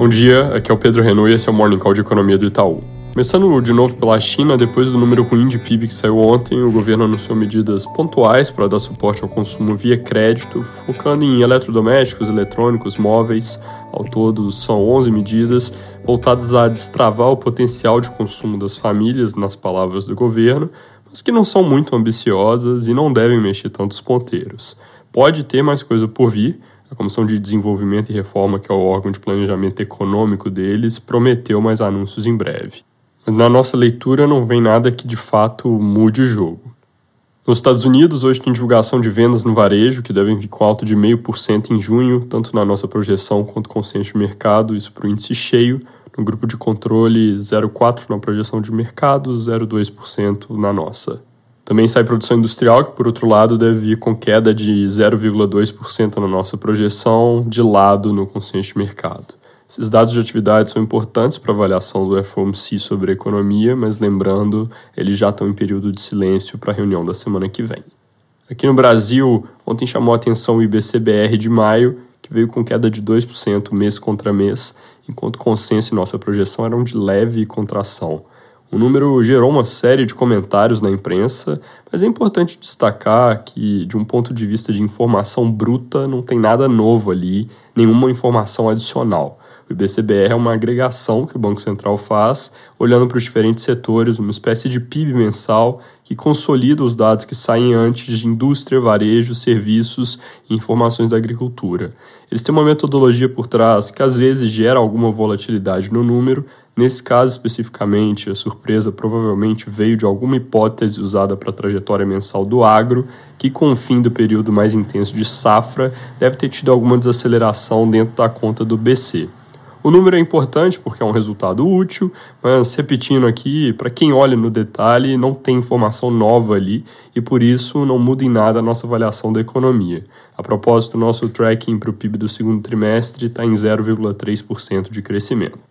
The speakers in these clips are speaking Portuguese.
Bom dia, aqui é o Pedro Renault e esse é o Morning Call de Economia do Itaú. Começando de novo pela China, depois do número ruim de PIB que saiu ontem, o governo anunciou medidas pontuais para dar suporte ao consumo via crédito, focando em eletrodomésticos, eletrônicos, móveis. Ao todo, são 11 medidas voltadas a destravar o potencial de consumo das famílias, nas palavras do governo, mas que não são muito ambiciosas e não devem mexer tantos ponteiros. Pode ter mais coisa por vir, a Comissão de Desenvolvimento e Reforma, que é o órgão de planejamento econômico deles, prometeu mais anúncios em breve. Mas na nossa leitura não vem nada que de fato mude o jogo. Nos Estados Unidos, hoje tem divulgação de vendas no varejo, que devem vir com alto de 0,5% em junho, tanto na nossa projeção quanto consenso de mercado, isso para o índice cheio. No grupo de controle, 0,4% na projeção de mercado, 0,2% na nossa. Também sai produção industrial, que por outro lado deve vir com queda de 0,2% na nossa projeção, de lado no consenso de mercado. Esses dados de atividade são importantes para a avaliação do FOMC sobre a economia, mas lembrando, eles já estão em período de silêncio para a reunião da semana que vem. Aqui no Brasil, ontem chamou a atenção o IBCBR de maio, que veio com queda de 2% mês contra mês, enquanto consenso e nossa projeção eram de leve contração. O número gerou uma série de comentários na imprensa, mas é importante destacar que, de um ponto de vista de informação bruta, não tem nada novo ali, nenhuma informação adicional. O IBCBR é uma agregação que o Banco Central faz, olhando para os diferentes setores, uma espécie de PIB mensal que consolida os dados que saem antes de indústria, varejo, serviços e informações da agricultura. Eles têm uma metodologia por trás que às vezes gera alguma volatilidade no número. Nesse caso especificamente, a surpresa provavelmente veio de alguma hipótese usada para a trajetória mensal do agro, que com o fim do período mais intenso de safra deve ter tido alguma desaceleração dentro da conta do BC. O número é importante porque é um resultado útil, mas repetindo aqui, para quem olha no detalhe, não tem informação nova ali e por isso não muda em nada a nossa avaliação da economia. A propósito, nosso tracking para o PIB do segundo trimestre está em 0,3% de crescimento.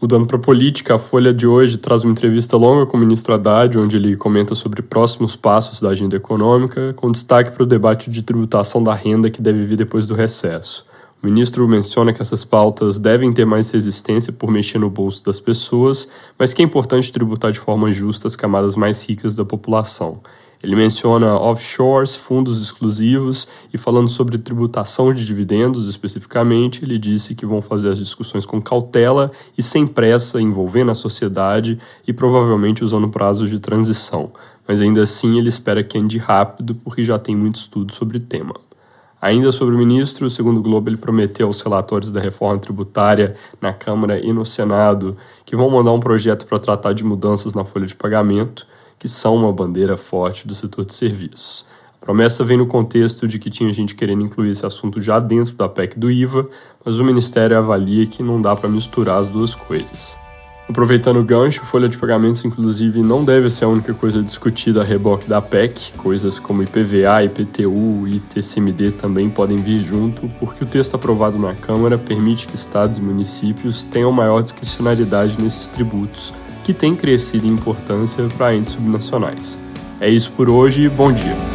Mudando para a política, a Folha de hoje traz uma entrevista longa com o ministro Haddad, onde ele comenta sobre próximos passos da agenda econômica, com destaque para o debate de tributação da renda que deve vir depois do recesso. O ministro menciona que essas pautas devem ter mais resistência por mexer no bolso das pessoas, mas que é importante tributar de forma justa as camadas mais ricas da população. Ele menciona offshores, fundos exclusivos e falando sobre tributação de dividendos especificamente, ele disse que vão fazer as discussões com cautela e sem pressa, envolvendo a sociedade e provavelmente usando prazos de transição. Mas ainda assim ele espera que ande rápido porque já tem muito estudo sobre o tema. Ainda sobre o ministro, segundo o Globo, ele prometeu aos relatórios da reforma tributária na Câmara e no Senado que vão mandar um projeto para tratar de mudanças na folha de pagamento, que são uma bandeira forte do setor de serviços. A promessa vem no contexto de que tinha gente querendo incluir esse assunto já dentro da PEC do IVA, mas o Ministério avalia que não dá para misturar as duas coisas. Aproveitando o gancho, folha de pagamentos, inclusive, não deve ser a única coisa discutida a reboque da PEC. Coisas como IPVA, IPTU e TCMD também podem vir junto, porque o texto aprovado na Câmara permite que estados e municípios tenham maior discricionariedade nesses tributos, que têm crescido em importância para entes subnacionais. É isso por hoje, bom dia!